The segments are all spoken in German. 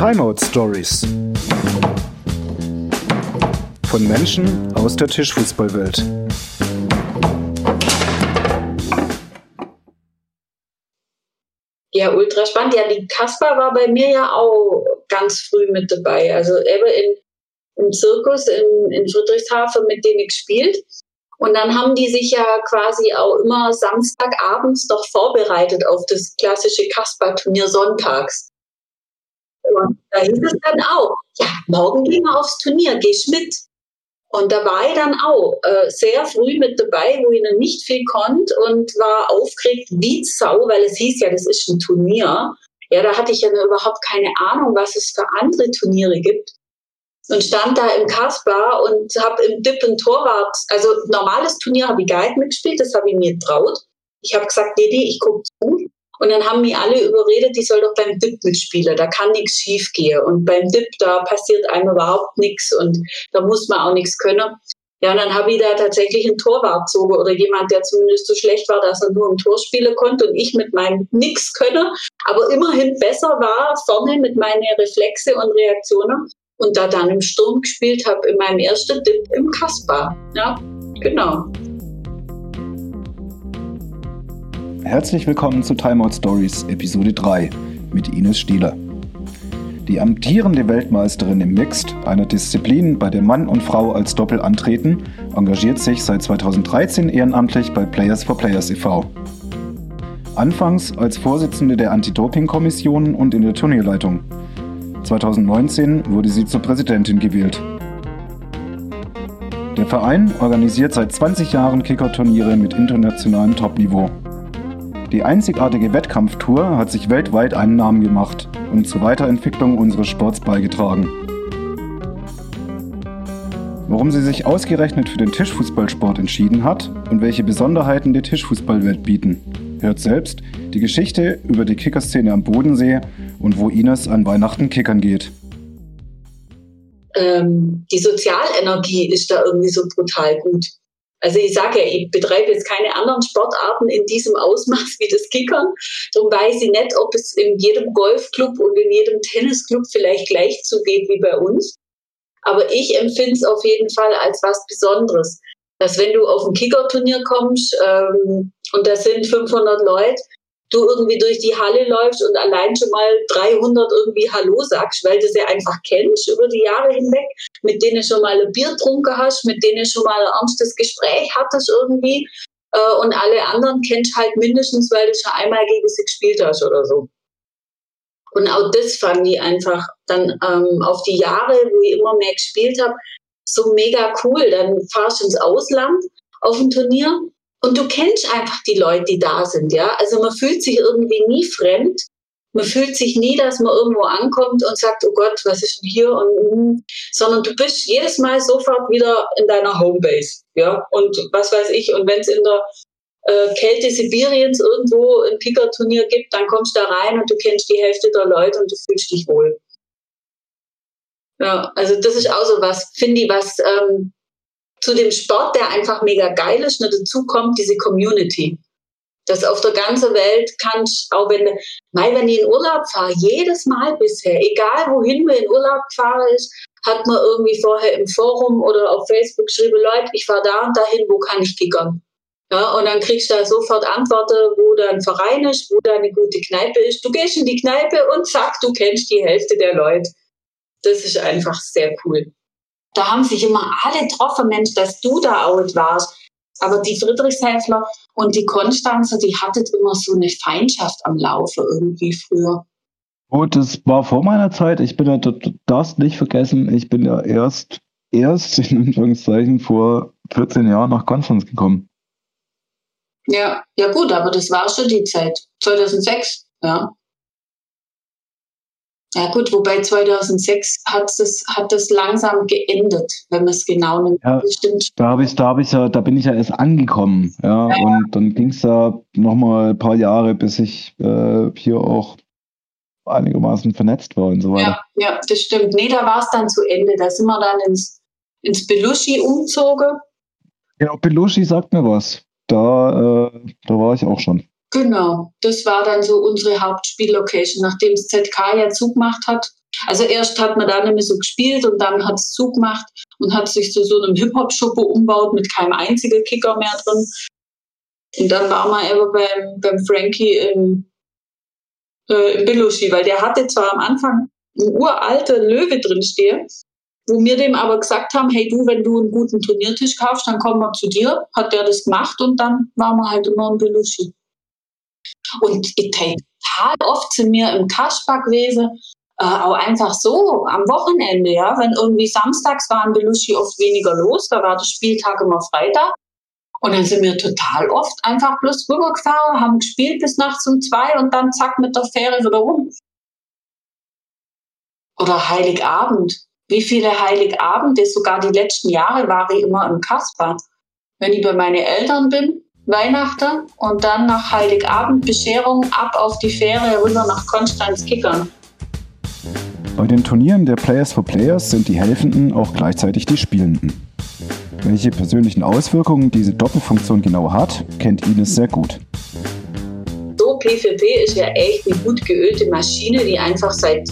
Timeout Stories. Von Menschen aus der Tischfußballwelt. Ja, ultra spannend. Ja, die Kasper war bei mir ja auch ganz früh mit dabei. Also eben in, im Zirkus in, in Friedrichshafen mit denen gespielt. Und dann haben die sich ja quasi auch immer Samstagabends doch vorbereitet auf das klassische Kasper-Turnier sonntags. Da hieß es dann auch, ja, morgen gehen wir aufs Turnier, gehst mit. Und da war ich dann auch äh, sehr früh mit dabei, wo ich noch nicht viel konnte und war aufgeregt wie Sau, weil es hieß ja, das ist ein Turnier. Ja, da hatte ich ja überhaupt keine Ahnung, was es für andere Turniere gibt und stand da im Kasper und habe im Dip ein Torwart, also normales Turnier habe ich gar nicht mitgespielt, das habe ich mir getraut. Ich habe gesagt, nee, nee, ich gucke zu. Und dann haben mich alle überredet, ich soll doch beim Dip mitspielen, da kann nichts schief gehen. Und beim Dip, da passiert einem überhaupt nichts und da muss man auch nichts können. Ja, und dann habe ich da tatsächlich einen Torwart gezogen oder jemand, der zumindest so schlecht war, dass er nur im Tor spielen konnte und ich mit meinem Nix könne, aber immerhin besser war vorne mit meinen Reflexe und Reaktionen und da dann im Sturm gespielt habe, in meinem ersten Dip im Kasper. Ja, genau. Herzlich willkommen zu Timeout Stories Episode 3 mit Ines Stieler. Die amtierende Weltmeisterin im Mixed, einer Disziplin, bei der Mann und Frau als Doppel antreten, engagiert sich seit 2013 ehrenamtlich bei Players for Players e.V. Anfangs als Vorsitzende der Anti-Doping-Kommission und in der Turnierleitung. 2019 wurde sie zur Präsidentin gewählt. Der Verein organisiert seit 20 Jahren Kicker-Turniere mit internationalem Topniveau. Die einzigartige Wettkampftour hat sich weltweit einen Namen gemacht und zur Weiterentwicklung unseres Sports beigetragen. Warum sie sich ausgerechnet für den Tischfußballsport entschieden hat und welche Besonderheiten die Tischfußballwelt bieten, hört selbst die Geschichte über die Kickerszene am Bodensee und wo Ines an Weihnachten kickern geht. Ähm, die Sozialenergie ist da irgendwie so brutal gut. Also ich sage ja, ich betreibe jetzt keine anderen Sportarten in diesem Ausmaß wie das Kickern. Darum weiß ich nicht, ob es in jedem Golfclub und in jedem Tennisclub vielleicht gleich zugeht wie bei uns. Aber ich empfinde es auf jeden Fall als was Besonderes. Dass wenn du auf ein Kickerturnier kommst ähm, und da sind 500 Leute, du irgendwie durch die Halle läufst und allein schon mal 300 irgendwie Hallo sagst, weil du sie einfach kennst über die Jahre hinweg, mit denen schon mal ein Bier trunken hast, mit denen schon mal ein ernstes Gespräch hattest irgendwie äh, und alle anderen kennst halt mindestens, weil du schon einmal gegen sie gespielt hast oder so. Und auch das fand ich einfach dann ähm, auf die Jahre, wo ich immer mehr gespielt habe, so mega cool. Dann fahrst du ins Ausland auf ein Turnier und du kennst einfach die Leute, die da sind, ja. Also man fühlt sich irgendwie nie fremd. Man fühlt sich nie, dass man irgendwo ankommt und sagt, oh Gott, was ist denn hier? Und, mm, sondern du bist jedes Mal sofort wieder in deiner Homebase, ja. Und was weiß ich, und wenn es in der äh, Kälte Sibiriens irgendwo ein Kickerturnier gibt, dann kommst du da rein und du kennst die Hälfte der Leute und du fühlst dich wohl. Ja, also das ist auch so was, finde ich, was ähm, zu dem Sport, der einfach mega geil ist, nur dazu kommt diese Community. Das auf der ganzen Welt kannst, auch wenn, mal wenn ich in Urlaub fahre, jedes Mal bisher, egal wohin wir in Urlaub gefahren ist, hat man irgendwie vorher im Forum oder auf Facebook geschrieben, Leute, ich fahre da und dahin, wo kann ich kickern? Ja, und dann kriegst du da sofort Antworten, wo da ein Verein ist, wo da eine gute Kneipe ist. Du gehst in die Kneipe und zack, du kennst die Hälfte der Leute. Das ist einfach sehr cool da haben sich immer alle getroffen, Mensch, dass du da out warst. Aber die Friedrichshäfler und die Konstanzer, die hatten immer so eine Feindschaft am Laufe irgendwie früher. Gut, das war vor meiner Zeit. Ich bin ja, du darfst nicht vergessen, ich bin ja erst, erst in Anführungszeichen vor 14 Jahren nach Konstanz gekommen. Ja, ja gut, aber das war schon die Zeit. 2006, ja. Ja gut, wobei 2006 hat es hat das langsam geendet, wenn man es genau nimmt. Ja, Stimmt. Da habe ich, da habe ich ja, da bin ich ja erst angekommen, ja, ja und dann ging es da noch mal ein paar Jahre, bis ich äh, hier auch einigermaßen vernetzt war und so weiter. Ja, ja das stimmt. Nee, da war es dann zu Ende. Da sind wir dann ins, ins Belushi umzogen. Ja, Belushi sagt mir was. Da, äh, da war ich auch schon. Genau, das war dann so unsere Hauptspiellocation. Nachdem das ZK ja zugemacht hat, Also erst hat man da nämlich so gespielt und dann hat es zugemacht und hat sich zu so einem Hip-Hop-Schuppe umbaut mit keinem einzigen Kicker mehr drin. Und dann war man eben beim, beim Frankie im, äh, im Belushi, weil der hatte zwar am Anfang einen uralten Löwe drin stehen, wo wir dem aber gesagt haben, hey du, wenn du einen guten Turniertisch kaufst, dann kommen wir zu dir. Hat der das gemacht und dann waren wir halt immer im Belushi. Und total oft sind wir im Kaschbach gewesen, äh, auch einfach so am Wochenende, ja, wenn irgendwie samstags war in Belushi oft weniger los, da war der Spieltag immer Freitag. Und dann sind wir total oft einfach bloß rübergefahren, haben gespielt bis nachts um zwei und dann zack mit der Fähre wieder rum. Oder Heiligabend. Wie viele Heiligabende, sogar die letzten Jahre war ich immer im Kasper. Wenn ich bei meinen Eltern bin, Weihnachten und dann nach Heiligabend Bescherung ab auf die Fähre rüber nach Konstanz Kickern. Bei den Turnieren der Players for Players sind die Helfenden auch gleichzeitig die Spielenden. Welche persönlichen Auswirkungen diese Doppelfunktion genau hat, kennt Ines sehr gut. So, P4P ist ja echt eine gut geölte Maschine, die einfach seit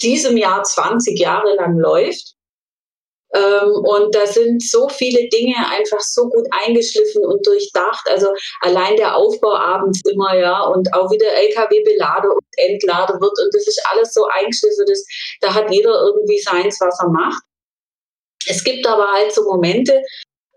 diesem Jahr 20 Jahre lang läuft. Ähm, und da sind so viele Dinge einfach so gut eingeschliffen und durchdacht. Also allein der Aufbau abends immer, ja, und auch wieder LKW belade und entlade wird. Und das ist alles so eingeschliffen, dass da hat jeder irgendwie seins, was er macht. Es gibt aber halt so Momente,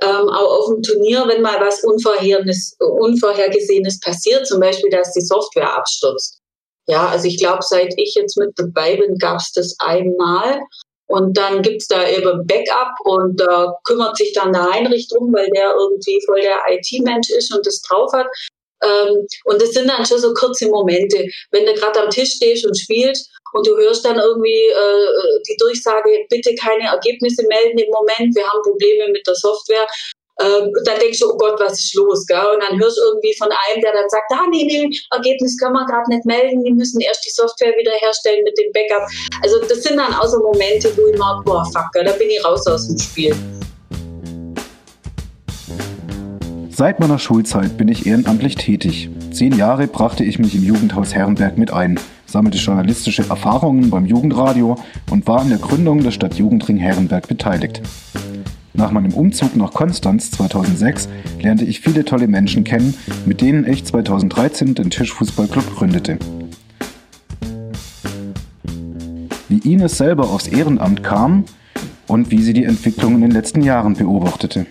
ähm, auch auf dem Turnier, wenn mal was Unvorhergesehenes passiert, zum Beispiel, dass die Software abstürzt. Ja, also ich glaube, seit ich jetzt mit dabei bin, gab es das einmal. Und dann gibt's da eben Backup und da kümmert sich dann der Heinrich drum, weil der irgendwie voll der IT-Mensch ist und das drauf hat. Ähm, und das sind dann schon so kurze Momente, wenn du gerade am Tisch stehst und spielst und du hörst dann irgendwie äh, die Durchsage, bitte keine Ergebnisse melden im Moment, wir haben Probleme mit der Software. Ähm, dann denkst du, oh Gott, was ist los? Gell? Und dann hörst du irgendwie von einem, der dann sagt, ah, nee, nee, Ergebnis können wir gerade nicht melden, die müssen erst die Software wiederherstellen mit dem Backup. Also das sind dann auch so Momente, wo ich merke, boah, fuck, da bin ich raus aus dem Spiel. Seit meiner Schulzeit bin ich ehrenamtlich tätig. Zehn Jahre brachte ich mich im Jugendhaus Herrenberg mit ein, sammelte journalistische Erfahrungen beim Jugendradio und war an der Gründung des Stadtjugendring Herrenberg beteiligt. Nach meinem Umzug nach Konstanz 2006 lernte ich viele tolle Menschen kennen, mit denen ich 2013 den Tischfußballclub gründete. Wie Ines selber aufs Ehrenamt kam und wie sie die Entwicklung in den letzten Jahren beobachtete.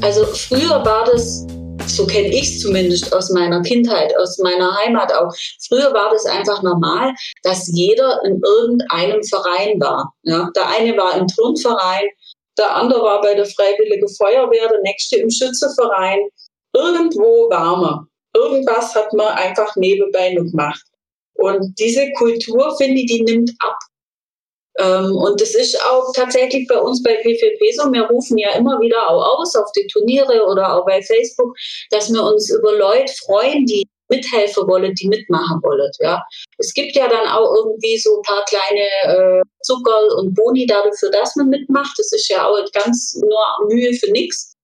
Also früher war das so kenne ich es zumindest aus meiner Kindheit, aus meiner Heimat auch. Früher war das einfach normal, dass jeder in irgendeinem Verein war. Ja? Der eine war im Turnverein, der andere war bei der Freiwilligen Feuerwehr, der nächste im Schützeverein. Irgendwo war man. Irgendwas hat man einfach nebenbei noch gemacht. Und diese Kultur, finde ich, die nimmt ab. Ähm, und das ist auch tatsächlich bei uns bei PVP so. Wir rufen ja immer wieder auch aus auf die Turniere oder auch bei Facebook, dass wir uns über Leute freuen, die mithelfen wollen, die mitmachen wollen. Ja, es gibt ja dann auch irgendwie so ein paar kleine äh, Zucker und Boni dafür, dass man mitmacht. Das ist ja auch ganz nur Mühe für nichts.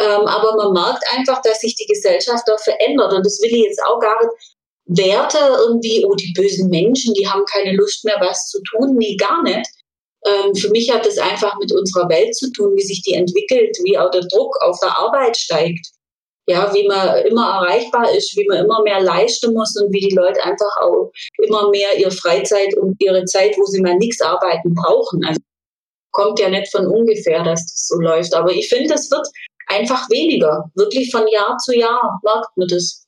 Ähm, aber man merkt einfach, dass sich die Gesellschaft da verändert. Und das will ich jetzt auch gar nicht Werte irgendwie, oh, die bösen Menschen, die haben keine Lust mehr, was zu tun. Nee, gar nicht. Ähm, für mich hat das einfach mit unserer Welt zu tun, wie sich die entwickelt, wie auch der Druck auf der Arbeit steigt. Ja, wie man immer erreichbar ist, wie man immer mehr leisten muss und wie die Leute einfach auch immer mehr ihre Freizeit und ihre Zeit, wo sie mal nichts arbeiten, brauchen. Also kommt ja nicht von ungefähr, dass das so läuft. Aber ich finde, es wird einfach weniger. Wirklich von Jahr zu Jahr merkt man das.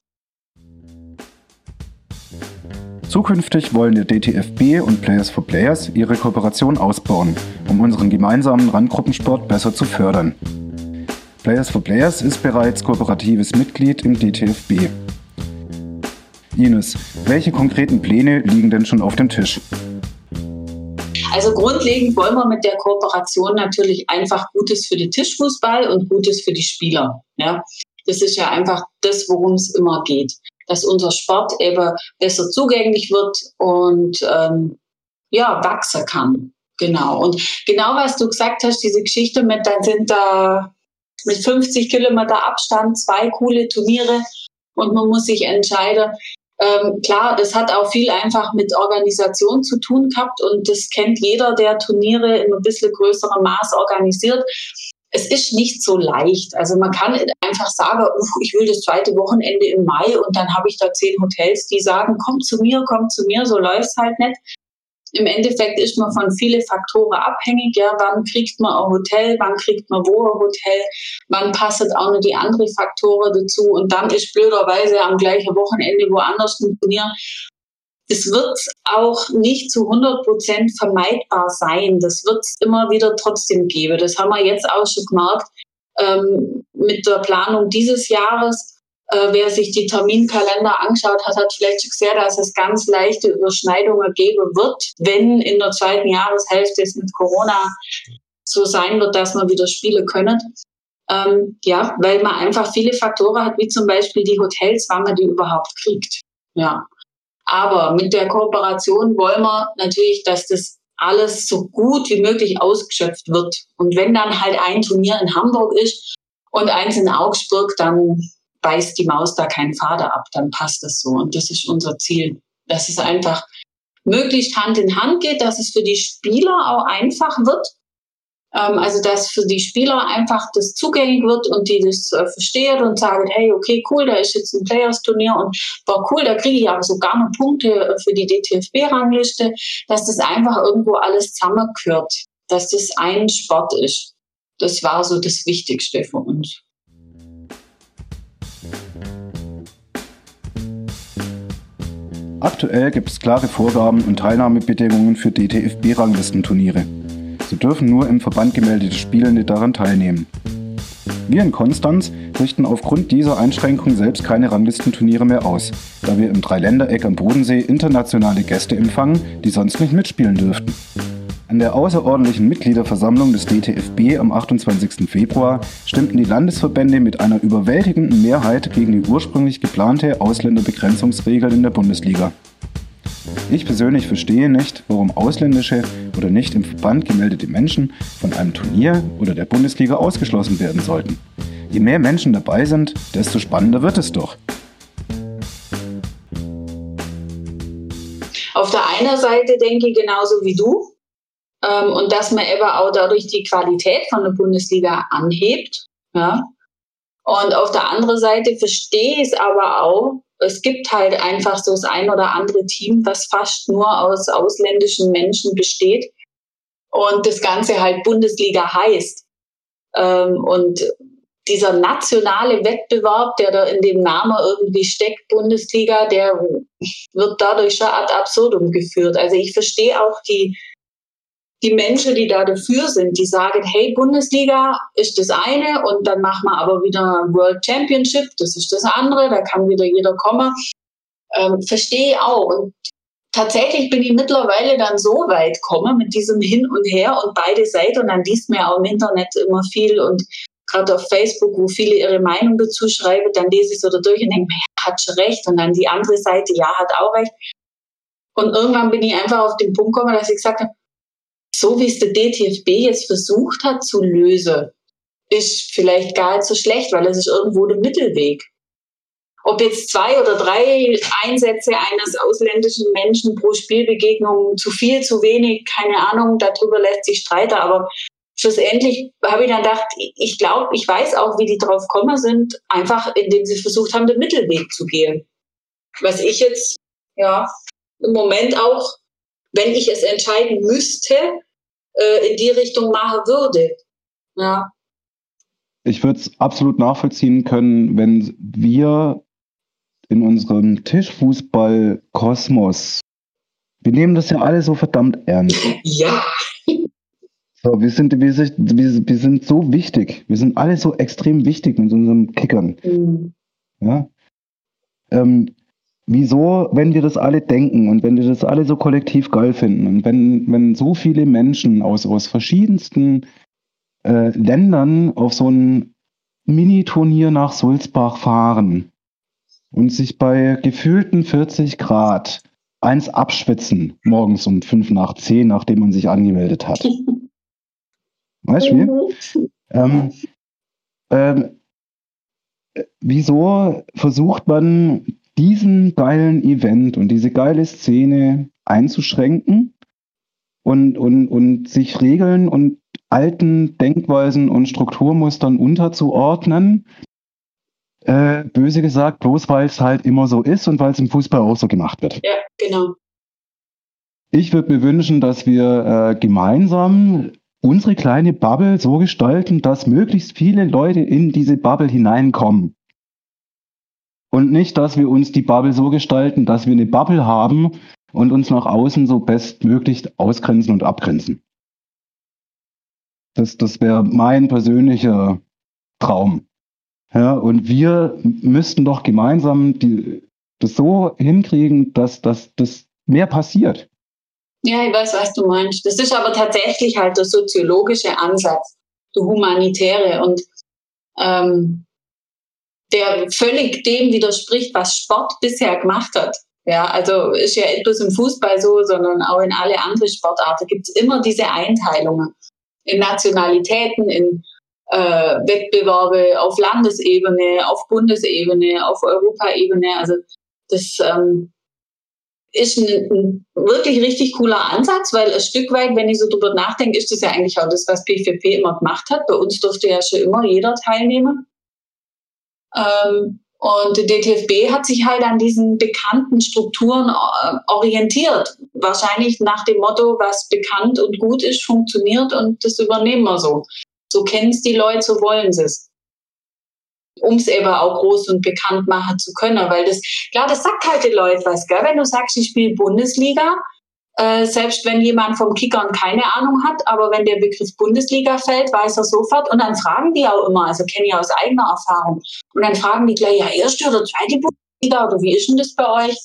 Zukünftig wollen der DTFB und Players for Players ihre Kooperation ausbauen, um unseren gemeinsamen Randgruppensport besser zu fördern. Players for Players ist bereits kooperatives Mitglied im DTFB. Ines, welche konkreten Pläne liegen denn schon auf dem Tisch? Also grundlegend wollen wir mit der Kooperation natürlich einfach Gutes für den Tischfußball und Gutes für die Spieler. Ja? Das ist ja einfach das, worum es immer geht dass unser Sport eben besser zugänglich wird und ähm, ja, wachsen kann. Genau. Und genau was du gesagt hast, diese Geschichte mit, dann sind da mit 50 Kilometer Abstand zwei coole Turniere und man muss sich entscheiden. Ähm, klar, das hat auch viel einfach mit Organisation zu tun gehabt und das kennt jeder, der Turniere in ein bisschen größerem Maß organisiert. Es ist nicht so leicht. Also man kann einfach sagen, ich will das zweite Wochenende im Mai und dann habe ich da zehn Hotels, die sagen, komm zu mir, komm zu mir, so läuft es halt nicht im Endeffekt ist man von vielen Faktoren abhängig. Ja, wann kriegt man ein Hotel, wann kriegt man wo ein Hotel, wann passt auch noch die anderen Faktoren dazu und dann ist blöderweise am gleichen Wochenende woanders funktionieren. Es wird auch nicht zu 100 Prozent vermeidbar sein. Das wird es immer wieder trotzdem geben. Das haben wir jetzt auch schon gemerkt ähm, mit der Planung dieses Jahres äh, wer sich die Terminkalender angeschaut hat, hat vielleicht schon gesehen, dass es ganz leichte Überschneidungen geben wird, wenn in der zweiten Jahreshälfte es mit Corona so sein wird, dass man wieder spielen können. Ähm, ja, weil man einfach viele Faktoren hat, wie zum Beispiel die Hotels, wann man die überhaupt kriegt. Ja. Aber mit der Kooperation wollen wir natürlich, dass das alles so gut wie möglich ausgeschöpft wird. Und wenn dann halt ein Turnier in Hamburg ist und eins in Augsburg, dann beißt die Maus da keinen Fader ab, dann passt das so. Und das ist unser Ziel, dass es einfach möglichst Hand in Hand geht, dass es für die Spieler auch einfach wird. Ähm, also dass für die Spieler einfach das zugänglich wird und die das äh, verstehen und sagen, hey, okay, cool, da ist jetzt ein Players-Turnier und war cool, da kriege ich aber sogar noch Punkte äh, für die DTFB-Rangliste, dass das einfach irgendwo alles zusammengehört, dass das ein Sport ist. Das war so das Wichtigste für uns. Aktuell gibt es klare Vorgaben und Teilnahmebedingungen für DTFB-Ranglistenturniere. So dürfen nur im Verband gemeldete Spielende daran teilnehmen. Wir in Konstanz richten aufgrund dieser Einschränkung selbst keine Ranglistenturniere mehr aus, da wir im Dreiländereck am Bodensee internationale Gäste empfangen, die sonst nicht mitspielen dürften. An der außerordentlichen Mitgliederversammlung des DTFB am 28. Februar stimmten die Landesverbände mit einer überwältigenden Mehrheit gegen die ursprünglich geplante Ausländerbegrenzungsregel in der Bundesliga. Ich persönlich verstehe nicht, warum ausländische oder nicht im Verband gemeldete Menschen von einem Turnier oder der Bundesliga ausgeschlossen werden sollten. Je mehr Menschen dabei sind, desto spannender wird es doch. Auf der einen Seite denke ich genauso wie du, ähm, und dass man eben auch dadurch die Qualität von der Bundesliga anhebt. Ja. Und auf der anderen Seite verstehe ich es aber auch, es gibt halt einfach so das ein oder andere Team, was fast nur aus ausländischen Menschen besteht und das Ganze halt Bundesliga heißt. Ähm, und dieser nationale Wettbewerb, der da in dem Namen irgendwie steckt, Bundesliga, der wird dadurch schon ad absurdum geführt. Also ich verstehe auch die, die Menschen, die da dafür sind, die sagen, hey, Bundesliga ist das eine und dann machen wir aber wieder World Championship, das ist das andere, da kann wieder jeder kommen. Ähm, verstehe auch. Und tatsächlich bin ich mittlerweile dann so weit gekommen mit diesem Hin und Her und beide Seiten und dann liest mir auch im Internet immer viel und gerade auf Facebook, wo viele ihre Meinung dazu schreiben, dann lese ich so durch und denke, hat schon recht und dann die andere Seite, ja, hat auch recht. Und irgendwann bin ich einfach auf den Punkt gekommen, dass ich gesagt habe, so wie es der DTFB jetzt versucht hat zu lösen, ist vielleicht gar nicht so schlecht, weil es ist irgendwo der Mittelweg. Ob jetzt zwei oder drei Einsätze eines ausländischen Menschen pro Spielbegegnung zu viel, zu wenig, keine Ahnung, darüber lässt sich streiten, aber schlussendlich habe ich dann gedacht, ich glaube, ich weiß auch, wie die drauf gekommen sind, einfach indem sie versucht haben, den Mittelweg zu gehen. Was ich jetzt, ja, im Moment auch, wenn ich es entscheiden müsste, äh, in die Richtung machen würde. Ja. Ich würde es absolut nachvollziehen können, wenn wir in unserem Tischfußball-Kosmos, wir nehmen das ja alle so verdammt ernst. Ja. So, wir sind, wir, sind, wir sind so wichtig. Wir sind alle so extrem wichtig mit unseren Kickern. Mhm. Ja. Ähm, wieso, wenn wir das alle denken und wenn wir das alle so kollektiv geil finden und wenn, wenn so viele Menschen aus, aus verschiedensten äh, Ländern auf so ein Mini-Turnier nach Sulzbach fahren und sich bei gefühlten 40 Grad eins abschwitzen, morgens um fünf nach zehn, nachdem man sich angemeldet hat. weißt du wie? Ähm, ähm, wieso versucht man diesen geilen Event und diese geile Szene einzuschränken und, und, und sich Regeln und alten Denkweisen und Strukturmustern unterzuordnen. Äh, böse gesagt, bloß weil es halt immer so ist und weil es im Fußball auch so gemacht wird. Ja, genau. Ich würde mir wünschen, dass wir äh, gemeinsam unsere kleine Bubble so gestalten, dass möglichst viele Leute in diese Bubble hineinkommen. Und nicht, dass wir uns die Bubble so gestalten, dass wir eine Bubble haben und uns nach außen so bestmöglich ausgrenzen und abgrenzen. Das, das wäre mein persönlicher Traum. Ja, und wir müssten doch gemeinsam die, das so hinkriegen, dass, das mehr passiert. Ja, ich weiß, was du meinst. Das ist aber tatsächlich halt der soziologische Ansatz, der humanitäre und ähm, der völlig dem widerspricht, was Sport bisher gemacht hat. Ja, also ist ja bloß im Fußball so, sondern auch in alle anderen Sportarten gibt es immer diese Einteilungen in Nationalitäten, in äh, Wettbewerbe auf Landesebene, auf Bundesebene, auf Europaebene. Also das ähm, ist ein, ein, wirklich richtig cooler Ansatz, weil ein Stück weit, wenn ich so drüber nachdenke, ist das ja eigentlich auch das, was P4P immer gemacht hat. Bei uns durfte ja schon immer jeder teilnehmen. Ähm, und der DTFB hat sich halt an diesen bekannten Strukturen äh, orientiert. Wahrscheinlich nach dem Motto, was bekannt und gut ist, funktioniert und das übernehmen wir so. So kennen es die Leute, so wollen sie es um es eben auch groß und bekannt machen zu können. Weil das, klar, das sagt halt die Leute was, gell? Wenn du sagst, ich spiele Bundesliga, äh, selbst wenn jemand vom Kickern keine Ahnung hat, aber wenn der Begriff Bundesliga fällt, weiß er sofort. Und dann fragen die auch immer, also kenne ich aus eigener Erfahrung. Und dann fragen die gleich, ja, erste oder zweite Bundesliga oder wie ist denn das bei euch?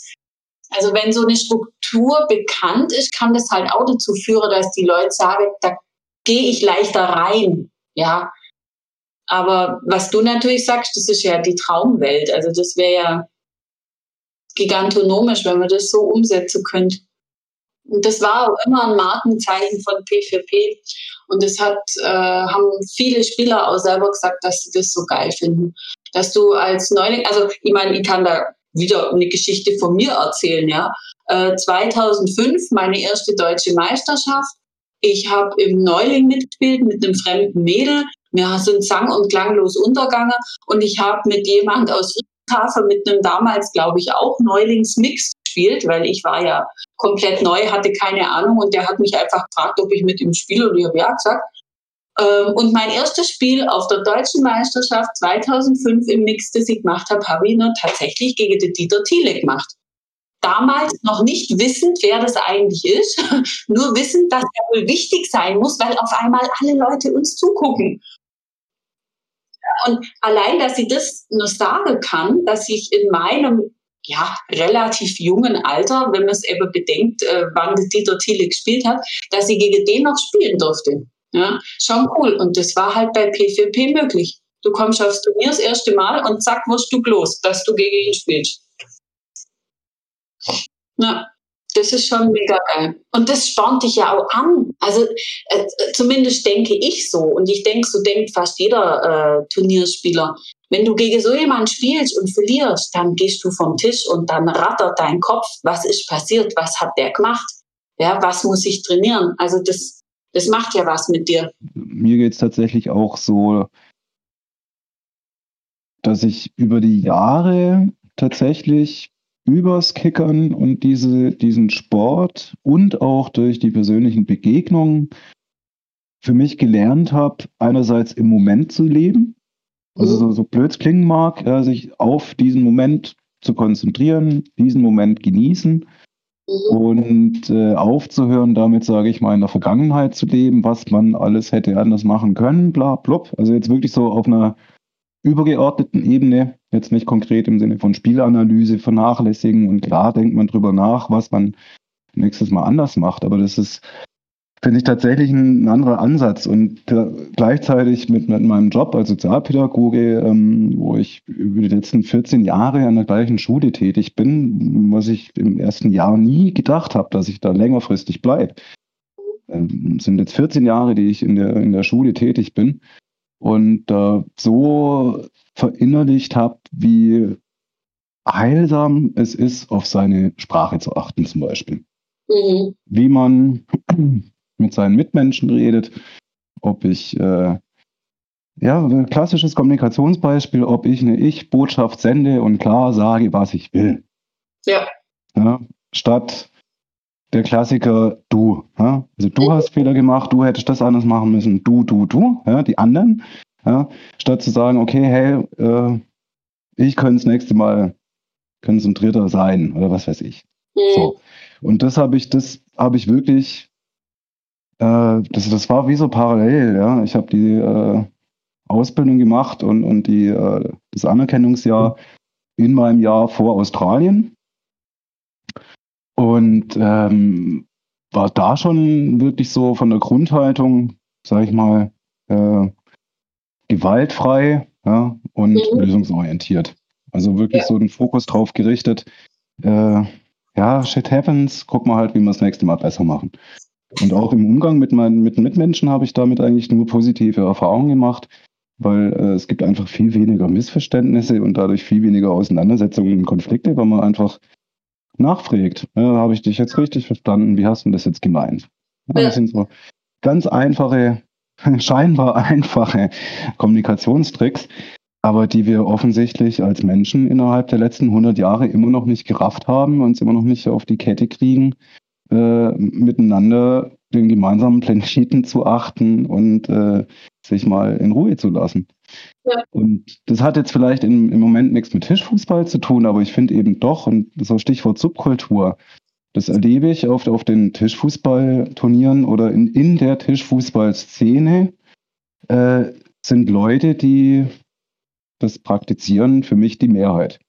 Also wenn so eine Struktur bekannt ist, kann das halt auch dazu führen, dass die Leute sagen, da gehe ich leichter rein. Ja, aber was du natürlich sagst, das ist ja die Traumwelt. Also das wäre ja gigantonomisch, wenn man das so umsetzen könnte. Und das war auch immer ein Markenzeichen von P4P. Und das hat, äh, haben viele Spieler auch selber gesagt, dass sie das so geil finden. Dass du als Neuling, also ich meine, ich kann da wieder eine Geschichte von mir erzählen, ja. Äh, 2005 meine erste deutsche Meisterschaft. Ich habe im Neuling mitgespielt mit einem fremden Mädel. Wir sind sang- und klanglos untergegangen und ich habe mit jemand aus Friedrichshafen, mit einem damals, glaube ich, auch Neulingsmix gespielt, weil ich war ja komplett neu, hatte keine Ahnung und der hat mich einfach gefragt, ob ich mit ihm spiele und ich habe ja gesagt. Ähm, und mein erstes Spiel auf der deutschen Meisterschaft 2005 im Mix, das ich gemacht habe, habe ich nur tatsächlich gegen den Dieter Thiele gemacht damals noch nicht wissend, wer das eigentlich ist, nur wissend, dass er wohl wichtig sein muss, weil auf einmal alle Leute uns zugucken. Und allein, dass sie das nur sagen kann, dass ich in meinem ja, relativ jungen Alter, wenn man es eben bedenkt, äh, wann Dieter Thiele gespielt hat, dass sie gegen den noch spielen durfte. Ja, schon cool. Und das war halt bei P4P möglich. Du kommst aufs Turnier das erste Mal und zack, wirst du los, dass du gegen ihn spielst. Ja. Das ist schon mega geil. Und das spornt dich ja auch an. Also äh, zumindest denke ich so. Und ich denke, so denkt fast jeder äh, Turnierspieler. Wenn du gegen so jemanden spielst und verlierst, dann gehst du vom Tisch und dann rattert dein Kopf, was ist passiert, was hat der gemacht, ja, was muss ich trainieren. Also das, das macht ja was mit dir. Mir geht es tatsächlich auch so, dass ich über die Jahre tatsächlich übers Kickern und diese, diesen Sport und auch durch die persönlichen Begegnungen für mich gelernt habe, einerseits im Moment zu leben, also so, so blöd klingen mag, ja, sich auf diesen Moment zu konzentrieren, diesen Moment genießen und äh, aufzuhören, damit sage ich mal in der Vergangenheit zu leben, was man alles hätte anders machen können, bla blub. Also jetzt wirklich so auf einer übergeordneten Ebene, jetzt nicht konkret im Sinne von Spielanalyse vernachlässigen. Und klar denkt man drüber nach, was man nächstes Mal anders macht. Aber das ist, finde ich, tatsächlich ein, anderer Ansatz. Und gleichzeitig mit, mit, meinem Job als Sozialpädagoge, ähm, wo ich über die letzten 14 Jahre an der gleichen Schule tätig bin, was ich im ersten Jahr nie gedacht habe, dass ich da längerfristig bleibe. Ähm, sind jetzt 14 Jahre, die ich in der, in der Schule tätig bin und äh, so verinnerlicht habe, wie heilsam es ist, auf seine Sprache zu achten zum Beispiel. Mhm. Wie man mit seinen Mitmenschen redet, ob ich, äh, ja, klassisches Kommunikationsbeispiel, ob ich eine Ich-Botschaft sende und klar sage, was ich will. Ja. ja statt der Klassiker du. Ja? Also du hast Fehler gemacht, du hättest das anders machen müssen, du, du, du, ja, die anderen. Ja? Statt zu sagen, okay, hey, äh, ich könnte das nächste Mal konzentrierter sein oder was weiß ich. Mhm. So. Und das habe ich, das habe ich wirklich, äh, das, das war wie so parallel, ja. Ich habe die äh, Ausbildung gemacht und, und die, äh, das Anerkennungsjahr in meinem Jahr vor Australien. Und ähm, war da schon wirklich so von der Grundhaltung, sag ich mal, äh, gewaltfrei ja, und mhm. lösungsorientiert. Also wirklich ja. so den Fokus drauf gerichtet, äh, ja, shit happens, guck mal halt, wie wir das nächste Mal besser machen. Und auch im Umgang mit meinen mit Mitmenschen habe ich damit eigentlich nur positive Erfahrungen gemacht, weil äh, es gibt einfach viel weniger Missverständnisse und dadurch viel weniger Auseinandersetzungen und Konflikte, weil man einfach nachfragt. Ja, habe ich dich jetzt richtig verstanden? Wie hast du das jetzt gemeint? Ja, das sind so ganz einfache, scheinbar einfache Kommunikationstricks, aber die wir offensichtlich als Menschen innerhalb der letzten 100 Jahre immer noch nicht gerafft haben, und immer noch nicht auf die Kette kriegen, äh, miteinander den gemeinsamen Planeten zu achten und äh, sich mal in Ruhe zu lassen. Ja. Und das hat jetzt vielleicht im, im Moment nichts mit Tischfußball zu tun, aber ich finde eben doch, und so Stichwort Subkultur, das erlebe ich oft auf den Tischfußballturnieren oder in, in der Tischfußballszene, äh, sind Leute, die das praktizieren, für mich die Mehrheit.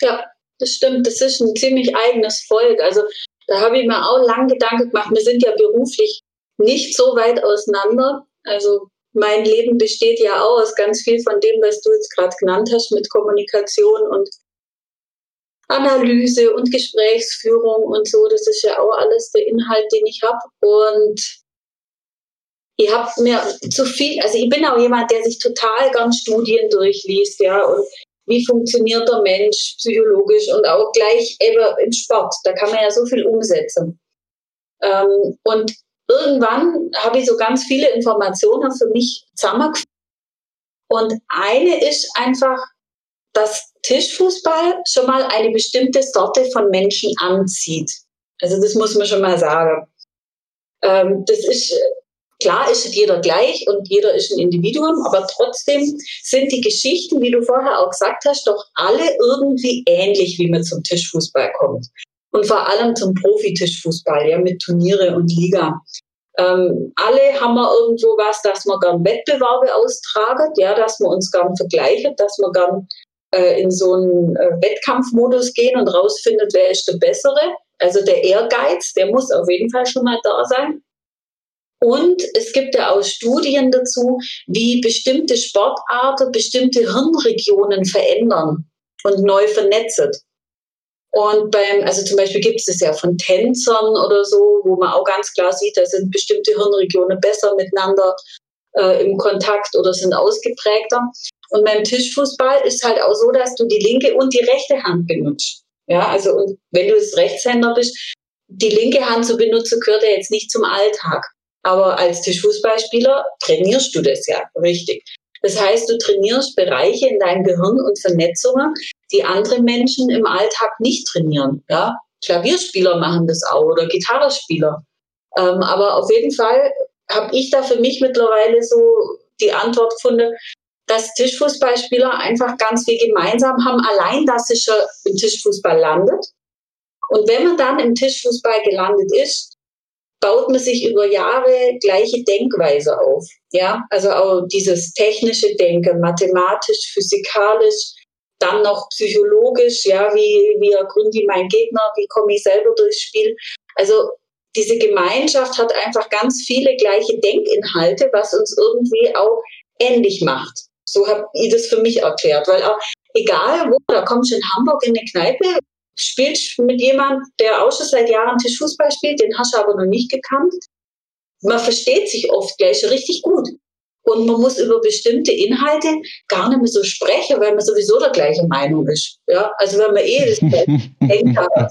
Ja, das stimmt. Das ist ein ziemlich eigenes Volk. Also da habe ich mir auch lange Gedanken gemacht. Wir sind ja beruflich nicht so weit auseinander. Also mein Leben besteht ja auch aus ganz viel von dem, was du jetzt gerade genannt hast, mit Kommunikation und Analyse und Gesprächsführung und so. Das ist ja auch alles der Inhalt, den ich habe. Und ich habe mir zu viel, also ich bin auch jemand, der sich total gern Studien durchliest, ja, und wie funktioniert der Mensch psychologisch und auch gleich eben im Sport. Da kann man ja so viel umsetzen. Ähm, und irgendwann habe ich so ganz viele Informationen für mich zusammengefasst. Und eine ist einfach, dass Tischfußball schon mal eine bestimmte Sorte von Menschen anzieht. Also das muss man schon mal sagen. Ähm, das ist Klar ist jeder gleich und jeder ist ein Individuum, aber trotzdem sind die Geschichten, wie du vorher auch gesagt hast, doch alle irgendwie ähnlich, wie man zum Tischfußball kommt. Und vor allem zum Profitischfußball, ja, mit Turniere und Liga. Ähm, alle haben wir irgendwo was, dass wir gern Wettbewerbe austragen, ja, dass wir uns gern vergleichen, dass wir gern äh, in so einen äh, Wettkampfmodus gehen und rausfindet, wer ist der Bessere. Also der Ehrgeiz, der muss auf jeden Fall schon mal da sein. Und es gibt ja auch Studien dazu, wie bestimmte Sportarten bestimmte Hirnregionen verändern und neu vernetzen. Und beim, also zum Beispiel gibt es es ja von Tänzern oder so, wo man auch ganz klar sieht, da sind bestimmte Hirnregionen besser miteinander äh, im Kontakt oder sind ausgeprägter. Und beim Tischfußball ist halt auch so, dass du die linke und die rechte Hand benutzt. Ja, also und wenn du jetzt Rechtshänder bist, die linke Hand zu benutzen, gehört ja jetzt nicht zum Alltag. Aber als Tischfußballspieler trainierst du das ja richtig. Das heißt, du trainierst Bereiche in deinem Gehirn und Vernetzungen, die andere Menschen im Alltag nicht trainieren. Ja? Klavierspieler machen das auch oder Gitarrespieler. Ähm, aber auf jeden Fall habe ich da für mich mittlerweile so die Antwort gefunden, dass Tischfußballspieler einfach ganz viel gemeinsam haben, allein dass sie schon im Tischfußball landet. Und wenn man dann im Tischfußball gelandet ist, baut man sich über Jahre gleiche Denkweise auf. Ja, also auch dieses technische Denken, mathematisch, physikalisch, dann noch psychologisch, ja, wie, wie ergründe ich meinen Gegner, wie komme ich selber durchs Spiel. Also diese Gemeinschaft hat einfach ganz viele gleiche Denkinhalte, was uns irgendwie auch ähnlich macht. So habe ich das für mich erklärt, weil auch egal wo, da kommst du in Hamburg in eine Kneipe, spielst mit jemand, der auch schon seit Jahren Tischfußball spielt, den hast du aber noch nicht gekannt. Man versteht sich oft gleich richtig gut. Und man muss über bestimmte Inhalte gar nicht mehr so sprechen, weil man sowieso der gleichen Meinung ist. Ja, also wenn man eh das denkt hat.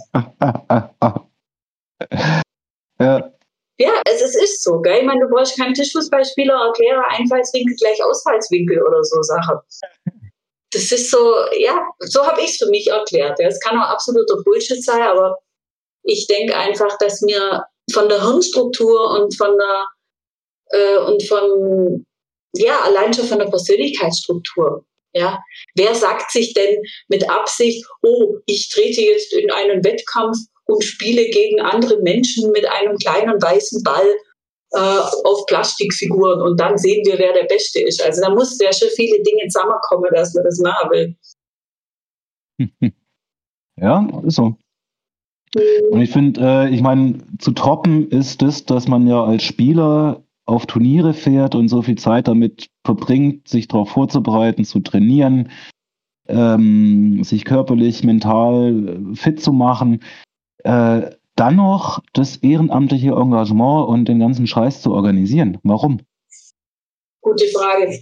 ja. Ja, es, es ist so, gell? Ich meine, du brauchst keinen Tischfußballspieler erklären, Einfallswinkel gleich Ausfallswinkel oder so Sachen. Das ist so, ja, so habe ich es für mich erklärt. Es kann auch absoluter Bullshit sein, aber ich denke einfach, dass mir von der Hirnstruktur und von der äh, und von ja, allein schon von der Persönlichkeitsstruktur. Ja, wer sagt sich denn mit Absicht, oh, ich trete jetzt in einen Wettkampf und spiele gegen andere Menschen mit einem kleinen weißen Ball äh, auf Plastikfiguren und dann sehen wir, wer der Beste ist. Also da muss ja schon viele Dinge zusammenkommen, dass man das machen will. Ja, ist so. Und ich finde, äh, ich meine, zu toppen ist es, dass man ja als Spieler auf Turniere fährt und so viel Zeit damit verbringt, sich darauf vorzubereiten, zu trainieren, ähm, sich körperlich, mental fit zu machen, äh, dann noch das ehrenamtliche Engagement und den ganzen Scheiß zu organisieren. Warum? Gute Frage.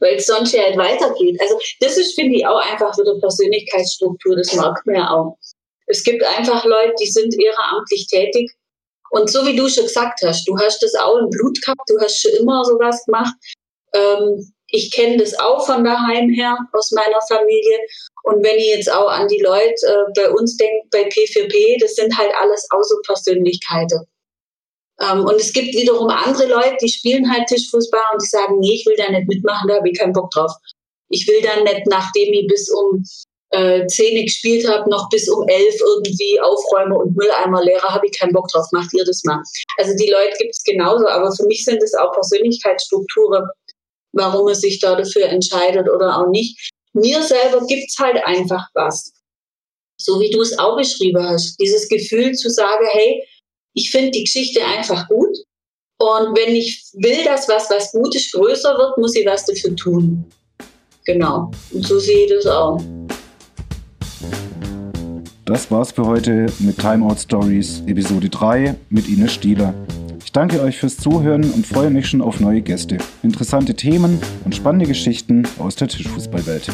Weil es sonst ja halt weitergeht. Also das ist, finde ich, auch einfach so eine Persönlichkeitsstruktur, das merkt man ja auch. Es gibt einfach Leute, die sind ehrenamtlich tätig und so wie du schon gesagt hast, du hast das auch im Blut gehabt, du hast schon immer sowas gemacht. Ähm, ich kenne das auch von daheim her, aus meiner Familie. Und wenn ich jetzt auch an die Leute äh, bei uns denke, bei P4P, das sind halt alles Außerpersönlichkeiten. Ähm, und es gibt wiederum andere Leute, die spielen halt Tischfußball und die sagen, nee, ich will da nicht mitmachen, da habe ich keinen Bock drauf. Ich will dann nicht, nachdem ich bis um äh, Zähne gespielt habe, noch bis um elf irgendwie Aufräume und Mülleimer leere, habe ich keinen Bock drauf, macht ihr das mal. Also die Leute gibt es genauso, aber für mich sind es auch Persönlichkeitsstrukturen, warum man sich da dafür entscheidet oder auch nicht. Mir selber gibt es halt einfach was. So wie du es auch beschrieben hast. Dieses Gefühl zu sagen, hey, ich finde die Geschichte einfach gut. Und wenn ich will, dass was, was Gutes größer wird, muss ich was dafür tun. Genau. Und so sehe ich das auch. Das war's für heute mit Timeout Stories Episode 3 mit Ines Stieler. Ich danke euch fürs Zuhören und freue mich schon auf neue Gäste, interessante Themen und spannende Geschichten aus der Tischfußballwelt.